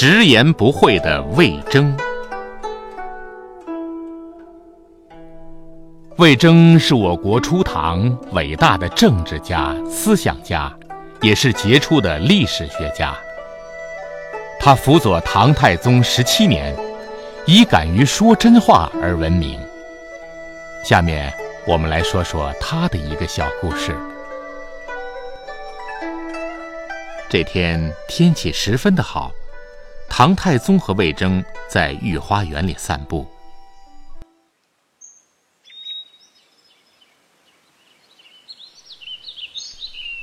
直言不讳的魏征。魏征是我国初唐伟大的政治家、思想家，也是杰出的历史学家。他辅佐唐太宗十七年，以敢于说真话而闻名。下面我们来说说他的一个小故事。这天天气十分的好，唐太宗和魏征在御花园里散步。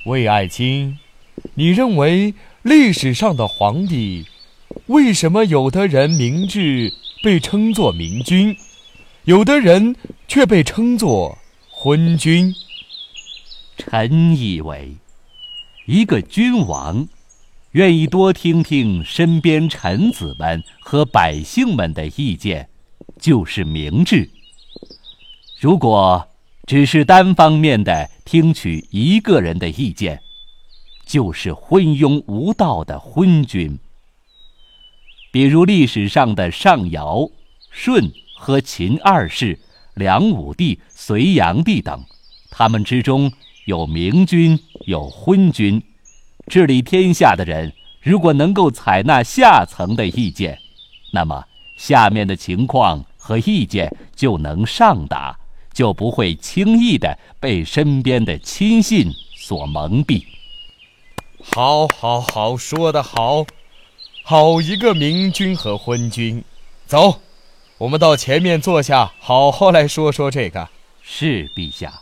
魏爱卿，你认为历史上的皇帝，为什么有的人明智被称作明君，有的人却被称作昏君？臣以为。一个君王，愿意多听听身边臣子们和百姓们的意见，就是明智。如果只是单方面的听取一个人的意见，就是昏庸无道的昏君。比如历史上的上尧、舜和秦二世、梁武帝、隋炀帝等，他们之中。有明君，有昏君，治理天下的人，如果能够采纳下层的意见，那么下面的情况和意见就能上达，就不会轻易的被身边的亲信所蒙蔽。好，好，好，说得好，好一个明君和昏君。走，我们到前面坐下，好好来说说这个。是陛下。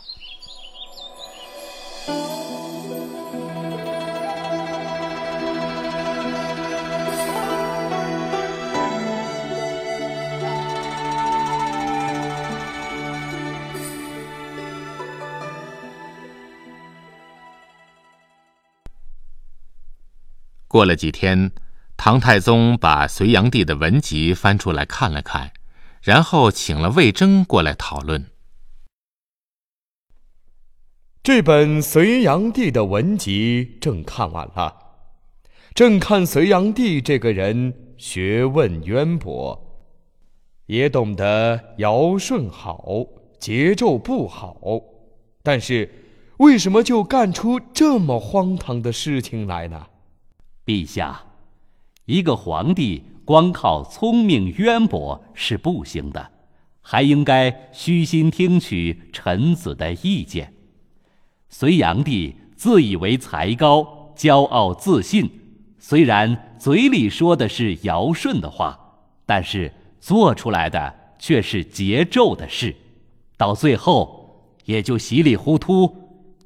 过了几天，唐太宗把隋炀帝的文集翻出来看了看，然后请了魏征过来讨论。这本隋炀帝的文集正看完了，正看隋炀帝这个人学问渊博，也懂得尧舜好，桀纣不好，但是为什么就干出这么荒唐的事情来呢？陛下，一个皇帝光靠聪明渊博是不行的，还应该虚心听取臣子的意见。隋炀帝自以为才高，骄傲自信，虽然嘴里说的是尧舜的话，但是做出来的却是桀纣的事，到最后也就稀里糊涂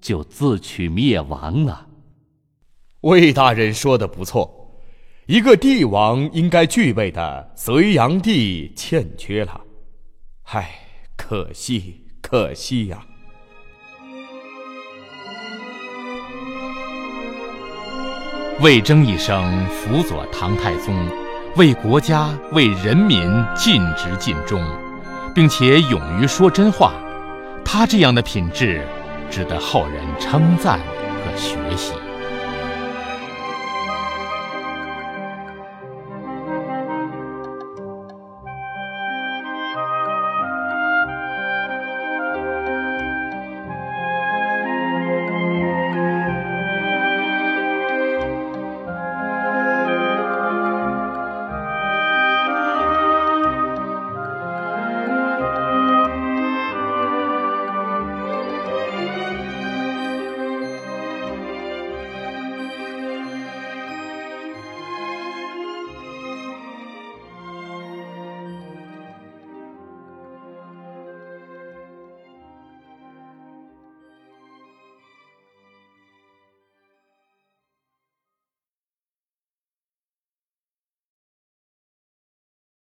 就自取灭亡了。魏大人说的不错，一个帝王应该具备的，隋炀帝欠缺了。唉，可惜，可惜呀！魏征一生辅佐唐太宗，为国家、为人民尽职尽忠，并且勇于说真话，他这样的品质，值得后人称赞和学习。